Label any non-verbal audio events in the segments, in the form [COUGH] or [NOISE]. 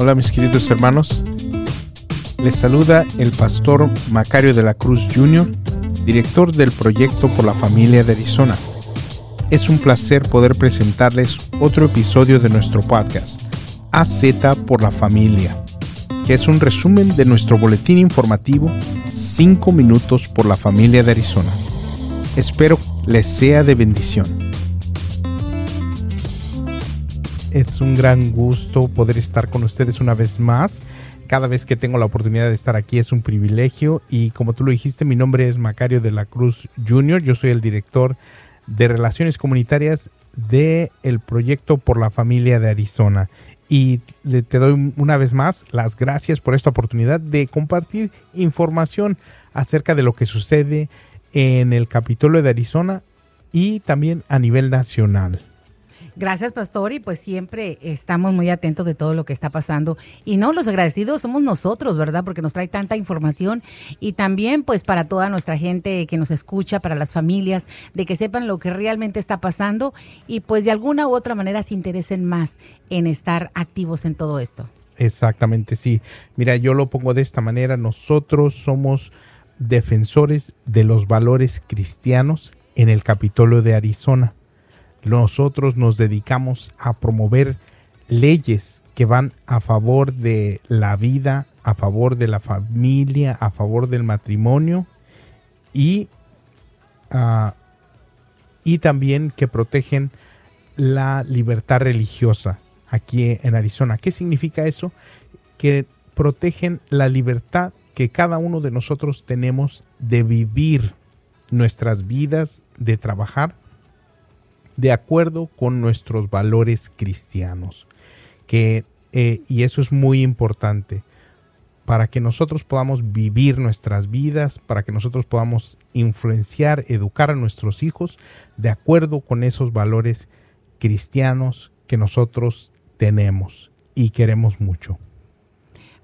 Hola mis queridos hermanos. Les saluda el pastor Macario de la Cruz Jr., director del proyecto por la familia de Arizona. Es un placer poder presentarles otro episodio de nuestro podcast, AZ por la familia, que es un resumen de nuestro boletín informativo 5 minutos por la familia de Arizona. Espero les sea de bendición es un gran gusto poder estar con ustedes una vez más. Cada vez que tengo la oportunidad de estar aquí es un privilegio y como tú lo dijiste, mi nombre es Macario de la Cruz Jr., yo soy el director de Relaciones Comunitarias del el proyecto por la familia de Arizona. Y te doy una vez más las gracias por esta oportunidad de compartir información acerca de lo que sucede en el Capitolio de Arizona y también a nivel nacional. Gracias, pastor, y pues siempre estamos muy atentos de todo lo que está pasando. Y no, los agradecidos somos nosotros, ¿verdad? Porque nos trae tanta información y también pues para toda nuestra gente que nos escucha, para las familias, de que sepan lo que realmente está pasando y pues de alguna u otra manera se interesen más en estar activos en todo esto. Exactamente, sí. Mira, yo lo pongo de esta manera, nosotros somos defensores de los valores cristianos en el Capitolio de Arizona nosotros nos dedicamos a promover leyes que van a favor de la vida, a favor de la familia, a favor del matrimonio y, ah, y también que protegen la libertad religiosa aquí en Arizona. ¿Qué significa eso? Que protegen la libertad que cada uno de nosotros tenemos de vivir nuestras vidas, de trabajar de acuerdo con nuestros valores cristianos. Que, eh, y eso es muy importante para que nosotros podamos vivir nuestras vidas, para que nosotros podamos influenciar, educar a nuestros hijos de acuerdo con esos valores cristianos que nosotros tenemos y queremos mucho.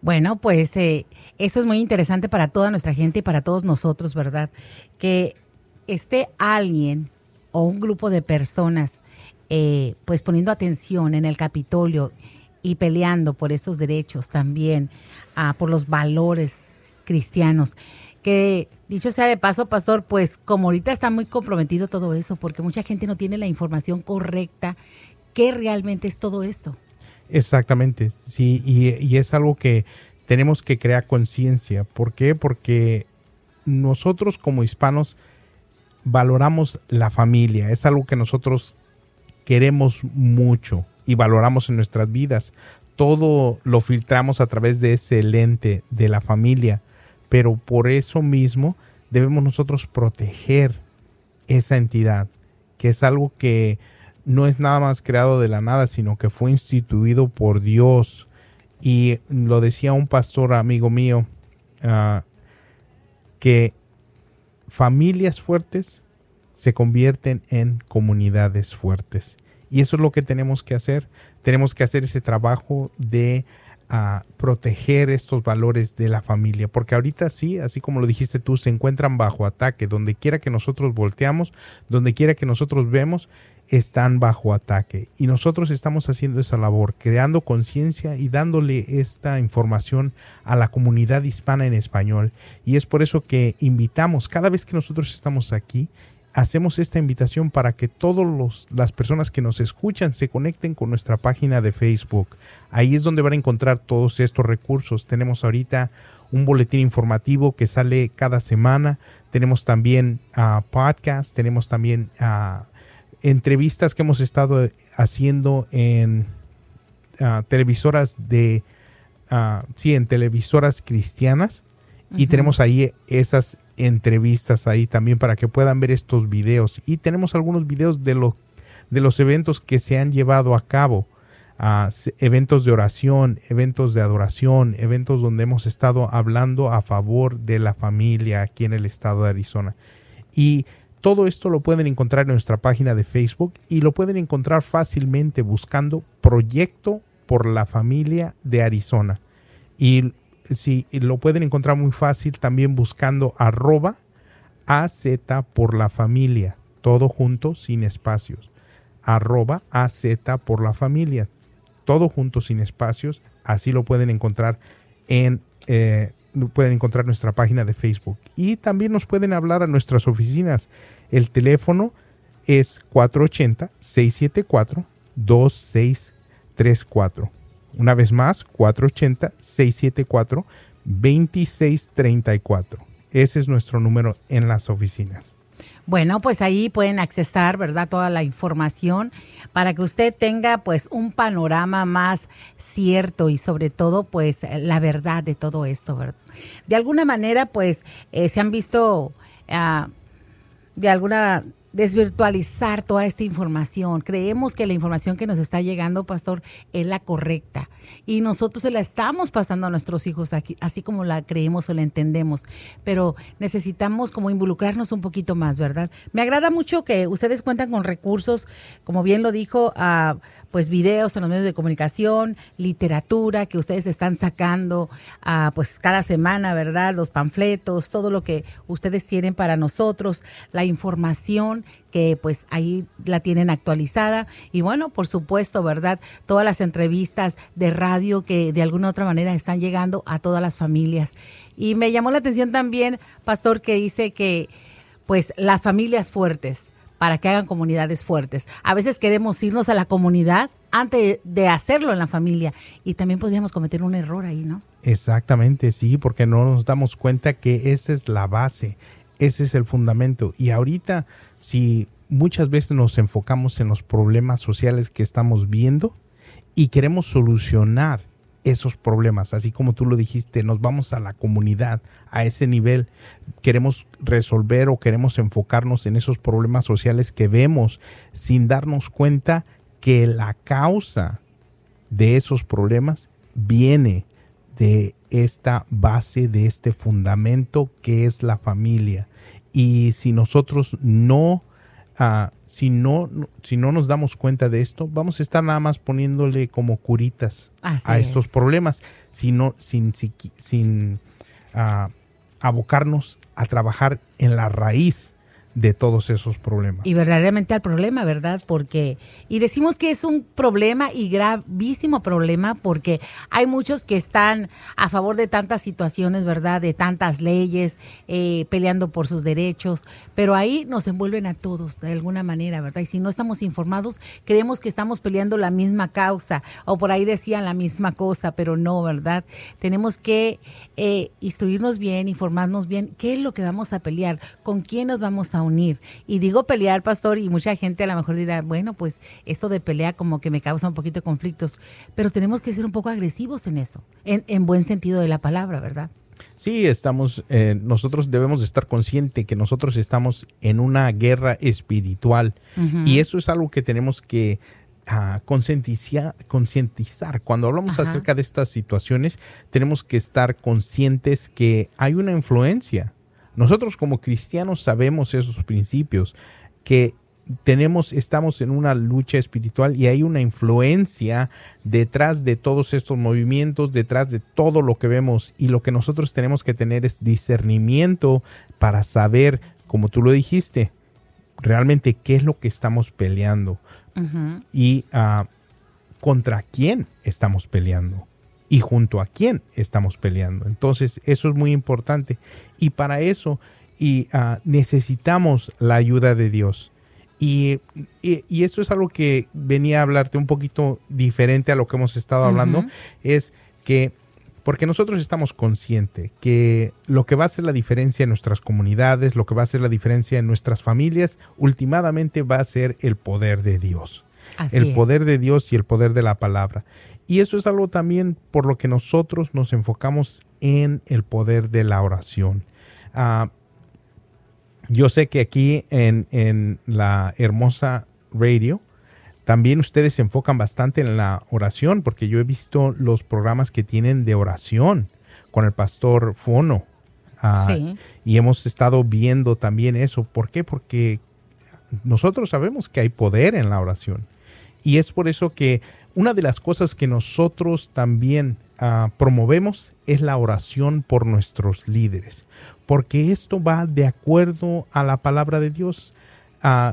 Bueno, pues eh, eso es muy interesante para toda nuestra gente y para todos nosotros, ¿verdad? Que esté alguien o un grupo de personas eh, pues poniendo atención en el Capitolio y peleando por estos derechos también, ah, por los valores cristianos. Que dicho sea de paso, pastor, pues como ahorita está muy comprometido todo eso, porque mucha gente no tiene la información correcta, ¿qué realmente es todo esto? Exactamente, sí, y, y es algo que tenemos que crear conciencia. ¿Por qué? Porque nosotros como hispanos, valoramos la familia, es algo que nosotros queremos mucho y valoramos en nuestras vidas. Todo lo filtramos a través de ese lente de la familia, pero por eso mismo debemos nosotros proteger esa entidad, que es algo que no es nada más creado de la nada, sino que fue instituido por Dios. Y lo decía un pastor amigo mío, ah, que familias fuertes se convierten en comunidades fuertes. Y eso es lo que tenemos que hacer. Tenemos que hacer ese trabajo de ah, proteger estos valores de la familia. Porque ahorita sí, así como lo dijiste tú, se encuentran bajo ataque. Donde quiera que nosotros volteamos, donde quiera que nosotros vemos, están bajo ataque. Y nosotros estamos haciendo esa labor, creando conciencia y dándole esta información a la comunidad hispana en español. Y es por eso que invitamos, cada vez que nosotros estamos aquí, hacemos esta invitación para que todas las personas que nos escuchan se conecten con nuestra página de Facebook. Ahí es donde van a encontrar todos estos recursos. Tenemos ahorita un boletín informativo que sale cada semana. Tenemos también uh, podcasts, tenemos también uh, entrevistas que hemos estado haciendo en uh, televisoras de, uh, sí, en televisoras cristianas. Y tenemos ahí esas entrevistas ahí también para que puedan ver estos videos. Y tenemos algunos videos de, lo, de los eventos que se han llevado a cabo. Uh, eventos de oración, eventos de adoración, eventos donde hemos estado hablando a favor de la familia aquí en el estado de Arizona. Y todo esto lo pueden encontrar en nuestra página de Facebook y lo pueden encontrar fácilmente buscando Proyecto por la Familia de Arizona. Y si lo pueden encontrar muy fácil también buscando arroba AZ por la familia, todo junto sin espacios. Arroba AZ por la familia, todo junto sin espacios, Así lo pueden encontrar en eh, pueden encontrar nuestra página de Facebook y también nos pueden hablar a nuestras oficinas. El teléfono es 480-674-2634. Una vez más, 480-674-2634. Ese es nuestro número en las oficinas. Bueno, pues ahí pueden accesar, ¿verdad? Toda la información para que usted tenga pues un panorama más cierto y sobre todo pues la verdad de todo esto, ¿verdad? De alguna manera pues eh, se han visto uh, de alguna desvirtualizar toda esta información. Creemos que la información que nos está llegando, pastor, es la correcta. Y nosotros se la estamos pasando a nuestros hijos aquí, así como la creemos o la entendemos. Pero necesitamos como involucrarnos un poquito más, ¿verdad? Me agrada mucho que ustedes cuentan con recursos, como bien lo dijo, a pues videos en los medios de comunicación, literatura que ustedes están sacando uh, pues cada semana, ¿verdad? Los panfletos, todo lo que ustedes tienen para nosotros, la información que pues ahí la tienen actualizada y bueno, por supuesto, ¿verdad? Todas las entrevistas de radio que de alguna otra manera están llegando a todas las familias. Y me llamó la atención también, pastor, que dice que pues las familias fuertes, para que hagan comunidades fuertes. A veces queremos irnos a la comunidad antes de hacerlo en la familia y también podríamos cometer un error ahí, ¿no? Exactamente, sí, porque no nos damos cuenta que esa es la base, ese es el fundamento. Y ahorita, si muchas veces nos enfocamos en los problemas sociales que estamos viendo y queremos solucionar esos problemas, así como tú lo dijiste, nos vamos a la comunidad, a ese nivel, queremos resolver o queremos enfocarnos en esos problemas sociales que vemos sin darnos cuenta que la causa de esos problemas viene de esta base, de este fundamento que es la familia. Y si nosotros no uh, si no, si no nos damos cuenta de esto, vamos a estar nada más poniéndole como curitas Así a estos es. problemas, sino, sin, sin, sin uh, abocarnos a trabajar en la raíz de todos esos problemas. Y verdaderamente al problema, ¿verdad? Porque, y decimos que es un problema y gravísimo problema porque hay muchos que están a favor de tantas situaciones, ¿verdad? De tantas leyes, eh, peleando por sus derechos, pero ahí nos envuelven a todos de alguna manera, ¿verdad? Y si no estamos informados, creemos que estamos peleando la misma causa o por ahí decían la misma cosa, pero no, ¿verdad? Tenemos que eh, instruirnos bien, informarnos bien, qué es lo que vamos a pelear, con quién nos vamos a unir. Y digo pelear, pastor, y mucha gente a lo mejor dirá, bueno, pues esto de pelea como que me causa un poquito de conflictos, pero tenemos que ser un poco agresivos en eso, en, en buen sentido de la palabra, ¿verdad? Sí, estamos, eh, nosotros debemos estar conscientes que nosotros estamos en una guerra espiritual uh -huh. y eso es algo que tenemos que uh, concientizar, concientizar. Cuando hablamos Ajá. acerca de estas situaciones, tenemos que estar conscientes que hay una influencia nosotros como cristianos sabemos esos principios, que tenemos, estamos en una lucha espiritual y hay una influencia detrás de todos estos movimientos, detrás de todo lo que vemos y lo que nosotros tenemos que tener es discernimiento para saber, como tú lo dijiste, realmente qué es lo que estamos peleando uh -huh. y uh, contra quién estamos peleando y junto a quién estamos peleando. Entonces, eso es muy importante. Y para eso y, uh, necesitamos la ayuda de Dios. Y, y, y, esto es algo que venía a hablarte un poquito diferente a lo que hemos estado hablando, uh -huh. es que porque nosotros estamos conscientes que lo que va a hacer la diferencia en nuestras comunidades, lo que va a hacer la diferencia en nuestras familias, últimamente va a ser el poder de Dios. Así el es. poder de Dios y el poder de la palabra. Y eso es algo también por lo que nosotros nos enfocamos en el poder de la oración. Uh, yo sé que aquí en, en, la hermosa radio también ustedes se enfocan bastante en la oración, porque yo he visto los programas que tienen de oración con el pastor Fono. Uh, sí. Y hemos estado viendo también eso. ¿Por qué? Porque nosotros sabemos que hay poder en la oración. Y es por eso que una de las cosas que nosotros también uh, promovemos es la oración por nuestros líderes, porque esto va de acuerdo a la palabra de Dios. Uh,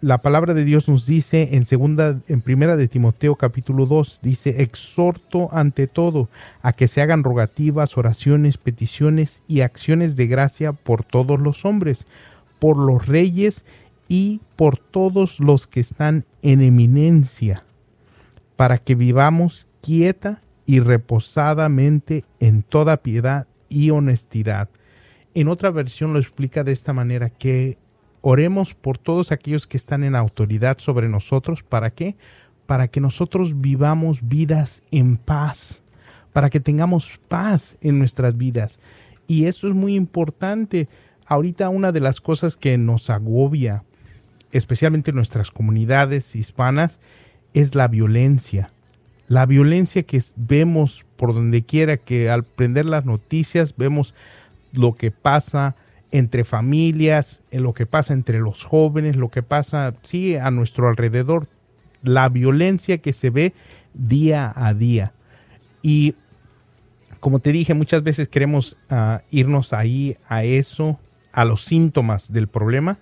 la palabra de Dios nos dice en segunda, en primera de Timoteo capítulo 2, dice, exhorto ante todo a que se hagan rogativas, oraciones, peticiones y acciones de gracia por todos los hombres, por los reyes y por todos los que están en eminencia, para que vivamos quieta y reposadamente en toda piedad y honestidad. En otra versión lo explica de esta manera, que oremos por todos aquellos que están en autoridad sobre nosotros. ¿Para qué? Para que nosotros vivamos vidas en paz, para que tengamos paz en nuestras vidas. Y eso es muy importante. Ahorita una de las cosas que nos agobia, especialmente en nuestras comunidades hispanas, es la violencia. La violencia que vemos por donde quiera, que al prender las noticias vemos lo que pasa entre familias, en lo que pasa entre los jóvenes, lo que pasa, sí, a nuestro alrededor, la violencia que se ve día a día. Y como te dije, muchas veces queremos ah, irnos ahí a eso, a los síntomas del problema,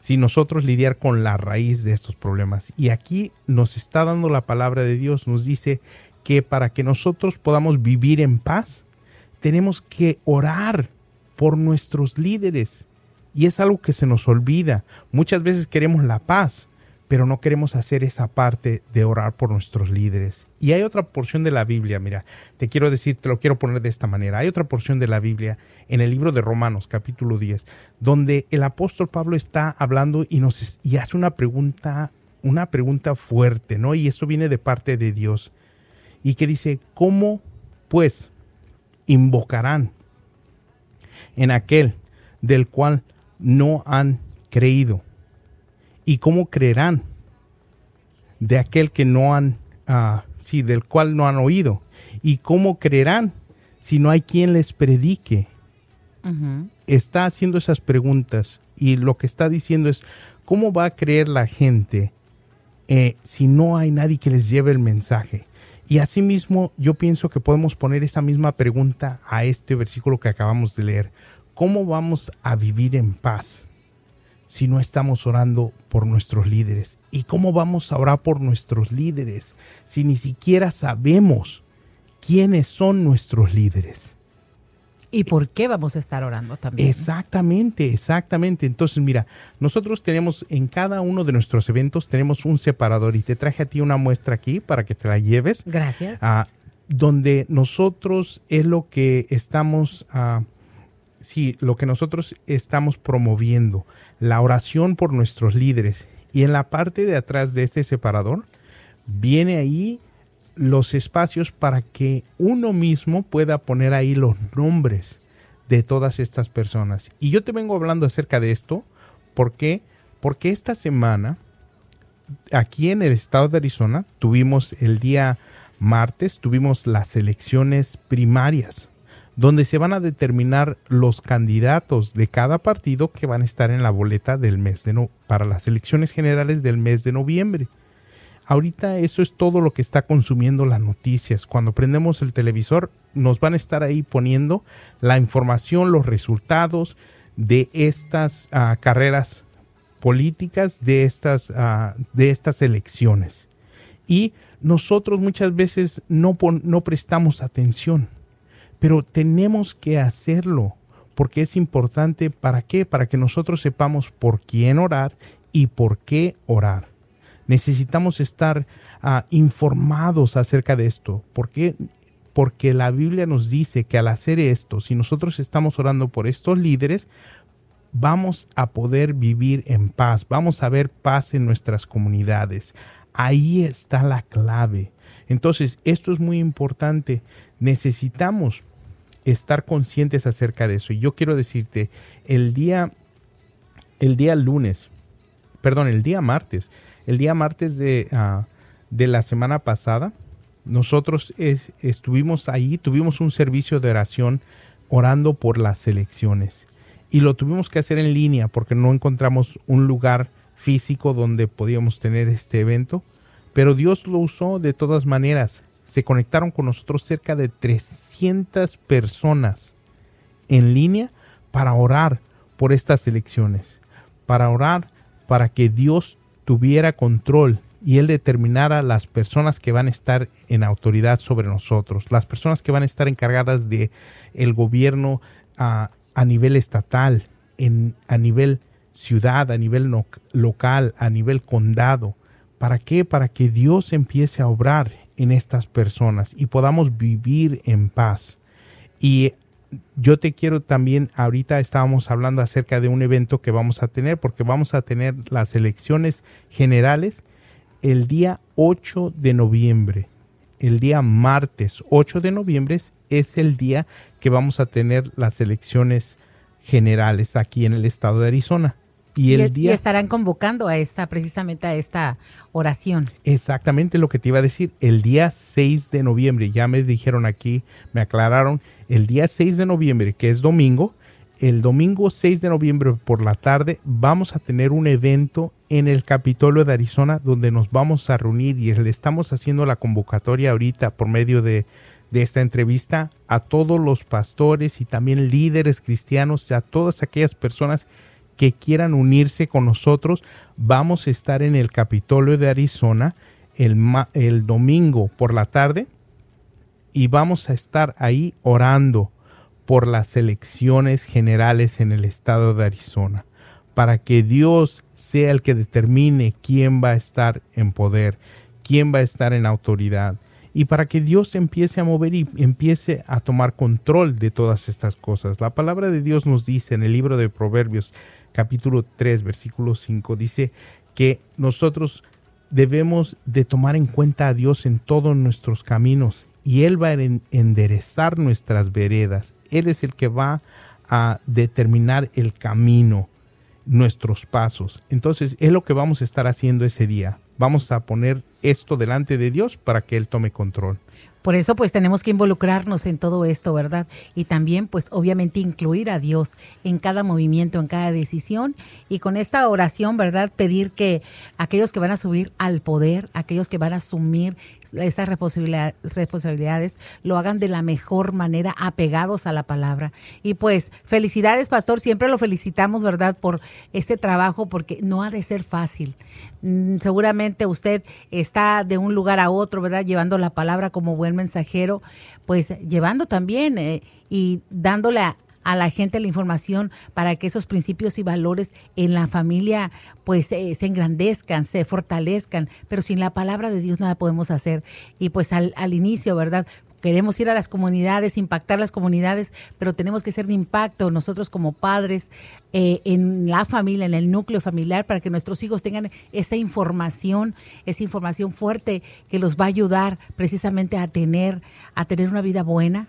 sin nosotros lidiar con la raíz de estos problemas. Y aquí nos está dando la palabra de Dios, nos dice que para que nosotros podamos vivir en paz, tenemos que orar por nuestros líderes. Y es algo que se nos olvida. Muchas veces queremos la paz, pero no queremos hacer esa parte de orar por nuestros líderes. Y hay otra porción de la Biblia, mira, te quiero decir, te lo quiero poner de esta manera. Hay otra porción de la Biblia en el libro de Romanos, capítulo 10, donde el apóstol Pablo está hablando y nos y hace una pregunta, una pregunta fuerte, ¿no? Y eso viene de parte de Dios. Y que dice, ¿cómo pues invocarán en aquel del cual no han creído? ¿Y cómo creerán de aquel que no han, uh, sí, del cual no han oído? ¿Y cómo creerán si no hay quien les predique? Está haciendo esas preguntas y lo que está diciendo es, ¿cómo va a creer la gente eh, si no hay nadie que les lleve el mensaje? Y asimismo, yo pienso que podemos poner esa misma pregunta a este versículo que acabamos de leer. ¿Cómo vamos a vivir en paz si no estamos orando por nuestros líderes? ¿Y cómo vamos a orar por nuestros líderes si ni siquiera sabemos quiénes son nuestros líderes? ¿Y por qué vamos a estar orando también? Exactamente, exactamente. Entonces, mira, nosotros tenemos en cada uno de nuestros eventos, tenemos un separador y te traje a ti una muestra aquí para que te la lleves. Gracias. Ah, donde nosotros es lo que estamos, uh, sí, lo que nosotros estamos promoviendo, la oración por nuestros líderes. Y en la parte de atrás de este separador viene ahí los espacios para que uno mismo pueda poner ahí los nombres de todas estas personas. Y yo te vengo hablando acerca de esto, ¿por qué? Porque esta semana, aquí en el estado de Arizona, tuvimos el día martes, tuvimos las elecciones primarias, donde se van a determinar los candidatos de cada partido que van a estar en la boleta del mes de no, para las elecciones generales del mes de noviembre. Ahorita eso es todo lo que está consumiendo las noticias. Cuando prendemos el televisor nos van a estar ahí poniendo la información, los resultados de estas uh, carreras políticas, de estas, uh, de estas elecciones. Y nosotros muchas veces no, no prestamos atención, pero tenemos que hacerlo porque es importante. ¿Para qué? Para que nosotros sepamos por quién orar y por qué orar. Necesitamos estar uh, informados acerca de esto. ¿Por qué? Porque la Biblia nos dice que al hacer esto, si nosotros estamos orando por estos líderes, vamos a poder vivir en paz, vamos a ver paz en nuestras comunidades. Ahí está la clave. Entonces, esto es muy importante. Necesitamos estar conscientes acerca de eso. Y yo quiero decirte, el día, el día lunes, perdón, el día martes, el día martes de, ah, de la semana pasada, nosotros estuvimos ahí, tuvimos un servicio de oración orando por las elecciones. Y lo tuvimos que hacer en línea porque no encontramos un lugar físico donde podíamos tener este evento. Pero Dios lo usó de todas maneras. Se conectaron con nosotros cerca de 300 personas en línea para orar por estas elecciones. Para orar para que Dios tuviera control y Él determinara las personas que van a estar en autoridad sobre nosotros, las personas que van a estar encargadas de el gobierno a, a nivel estatal, en, a nivel ciudad, a nivel local, a nivel condado. ¿Para qué? Para que Dios empiece a obrar en estas personas y podamos vivir en paz. Y yo te quiero también, ahorita estábamos hablando acerca de un evento que vamos a tener, porque vamos a tener las elecciones generales el día 8 de noviembre. El día martes 8 de noviembre es el día que vamos a tener las elecciones generales aquí en el estado de Arizona. Y, el día, y estarán convocando a esta, precisamente a esta oración. Exactamente lo que te iba a decir. El día 6 de noviembre, ya me dijeron aquí, me aclararon, el día 6 de noviembre, que es domingo, el domingo 6 de noviembre por la tarde vamos a tener un evento en el Capitolio de Arizona donde nos vamos a reunir y le estamos haciendo la convocatoria ahorita por medio de, de esta entrevista a todos los pastores y también líderes cristianos, a todas aquellas personas que quieran unirse con nosotros. Vamos a estar en el Capitolio de Arizona el, el domingo por la tarde y vamos a estar ahí orando por las elecciones generales en el estado de Arizona, para que Dios sea el que determine quién va a estar en poder, quién va a estar en autoridad, y para que Dios empiece a mover y empiece a tomar control de todas estas cosas. La palabra de Dios nos dice en el libro de Proverbios capítulo 3, versículo 5, dice que nosotros debemos de tomar en cuenta a Dios en todos nuestros caminos y Él va a enderezar nuestras veredas. Él es el que va a determinar el camino, nuestros pasos. Entonces es lo que vamos a estar haciendo ese día. Vamos a poner esto delante de Dios para que Él tome control. Por eso pues tenemos que involucrarnos en todo esto, ¿verdad? Y también pues obviamente incluir a Dios en cada movimiento, en cada decisión y con esta oración, ¿verdad? Pedir que aquellos que van a subir al poder, aquellos que van a asumir esas responsabilidades, lo hagan de la mejor manera, apegados a la palabra. Y pues felicidades, pastor, siempre lo felicitamos, ¿verdad? Por este trabajo porque no ha de ser fácil. Mm, seguramente usted está de un lugar a otro, ¿verdad? Llevando la palabra como buen mensajero, pues llevando también eh, y dándole a, la gente la información para que esos principios y valores en la familia pues eh, se engrandezcan, se fortalezcan, pero sin la palabra de Dios nada podemos hacer. Y pues al, al inicio, ¿verdad? Queremos ir a las comunidades, impactar las comunidades, pero tenemos que ser de impacto nosotros como padres eh, en la familia, en el núcleo familiar, para que nuestros hijos tengan esa información, esa información fuerte que los va a ayudar precisamente a tener, a tener una vida buena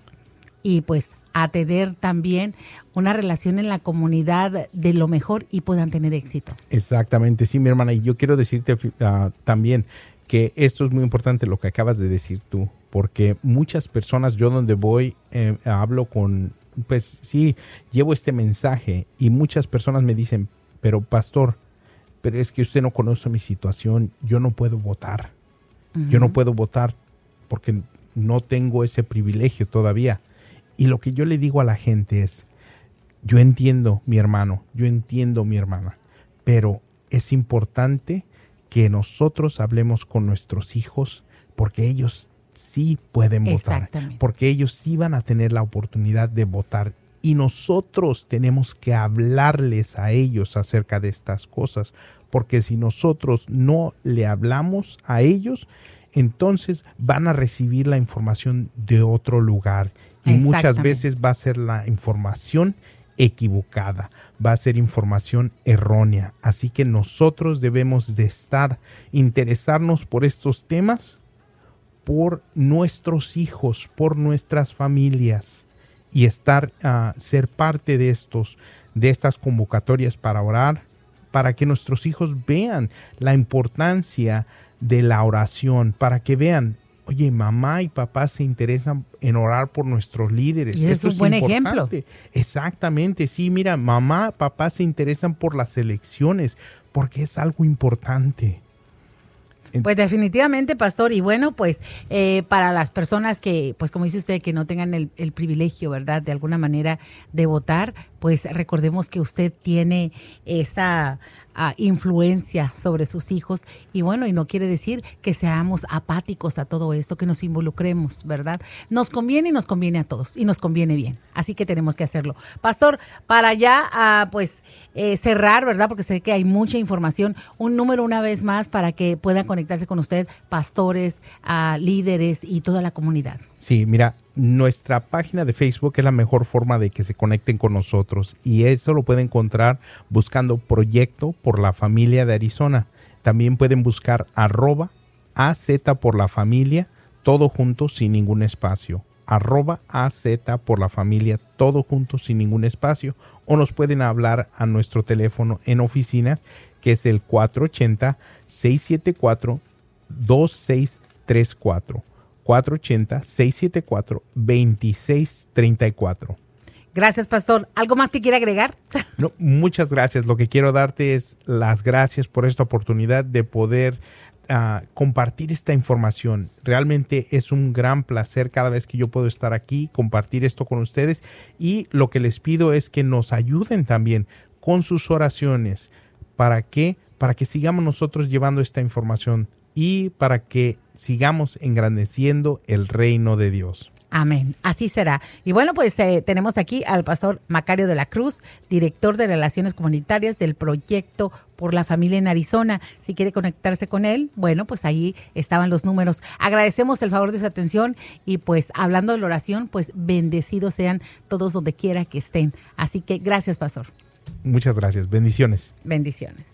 y pues a tener también una relación en la comunidad de lo mejor y puedan tener éxito. Exactamente, sí, mi hermana. Y yo quiero decirte uh, también que esto es muy importante lo que acabas de decir tú porque muchas personas, yo donde voy, eh, hablo con, pues sí, llevo este mensaje y muchas personas me dicen, pero pastor, pero es que usted no conoce mi situación, yo no puedo votar, yo no puedo votar porque no tengo ese privilegio todavía. Y lo que yo le digo a la gente es, yo entiendo mi hermano, yo entiendo mi hermana, pero es importante que nosotros hablemos con nuestros hijos porque ellos sí pueden votar, porque ellos sí van a tener la oportunidad de votar. Y nosotros tenemos que hablarles a ellos acerca de estas cosas, porque si nosotros no le hablamos a ellos, entonces van a recibir la información de otro lugar. Y muchas veces va a ser la información equivocada, va a ser información errónea. Así que nosotros debemos de estar, interesarnos por estos temas por nuestros hijos, por nuestras familias y estar a ser parte de estos de estas convocatorias para orar, para que nuestros hijos vean la importancia de la oración, para que vean, oye, mamá y papá se interesan en orar por nuestros líderes. Y es un buen ejemplo. Exactamente, sí, mira, mamá, papá se interesan por las elecciones, porque es algo importante. Pues definitivamente, pastor. Y bueno, pues eh, para las personas que, pues como dice usted, que no tengan el, privilegio, ¿verdad? De alguna manera de votar, pues recordemos que usted tiene esa influencia sobre sus hijos y bueno, y no quiere decir que seamos apáticos a todo esto, que nos involucremos, ¿verdad? Nos conviene y nos conviene a todos y nos conviene bien, así que tenemos que hacerlo. Pastor, para ya ah, pues eh, cerrar, ¿verdad? Porque sé que hay mucha información, un número una vez más para que puedan conectarse con usted, pastores, ah, líderes y toda la comunidad. Sí, mira, nuestra página de Facebook es la mejor forma de que se conecten con nosotros y eso lo pueden encontrar buscando Proyecto por la Familia de Arizona. También pueden buscar arroba AZ por la familia, todo junto sin ningún espacio. Arroba AZ por la familia, todo junto sin ningún espacio. O nos pueden hablar a nuestro teléfono en oficina, que es el 480-674-2634. 480-674-2634. Gracias, pastor. ¿Algo más que quiera agregar? [LAUGHS] No, muchas gracias. Lo que quiero darte es las gracias por esta oportunidad de poder uh, compartir esta información. Realmente es un gran placer cada vez que yo puedo estar aquí, compartir esto con ustedes y lo que les pido es que nos ayuden también con sus oraciones. ¿Para qué? Para que sigamos nosotros llevando esta información y para que sigamos engrandeciendo el reino de Dios. Amén, así será. Y bueno, pues eh, tenemos aquí al pastor Macario de la Cruz, director de Relaciones Comunitarias del proyecto por la familia en Arizona. Si quiere conectarse con él, bueno, pues ahí estaban los números. Agradecemos el favor de su atención y pues hablando de la oración, pues bendecidos sean todos donde quiera que estén. Así que gracias, pastor. Muchas gracias. Bendiciones. Bendiciones.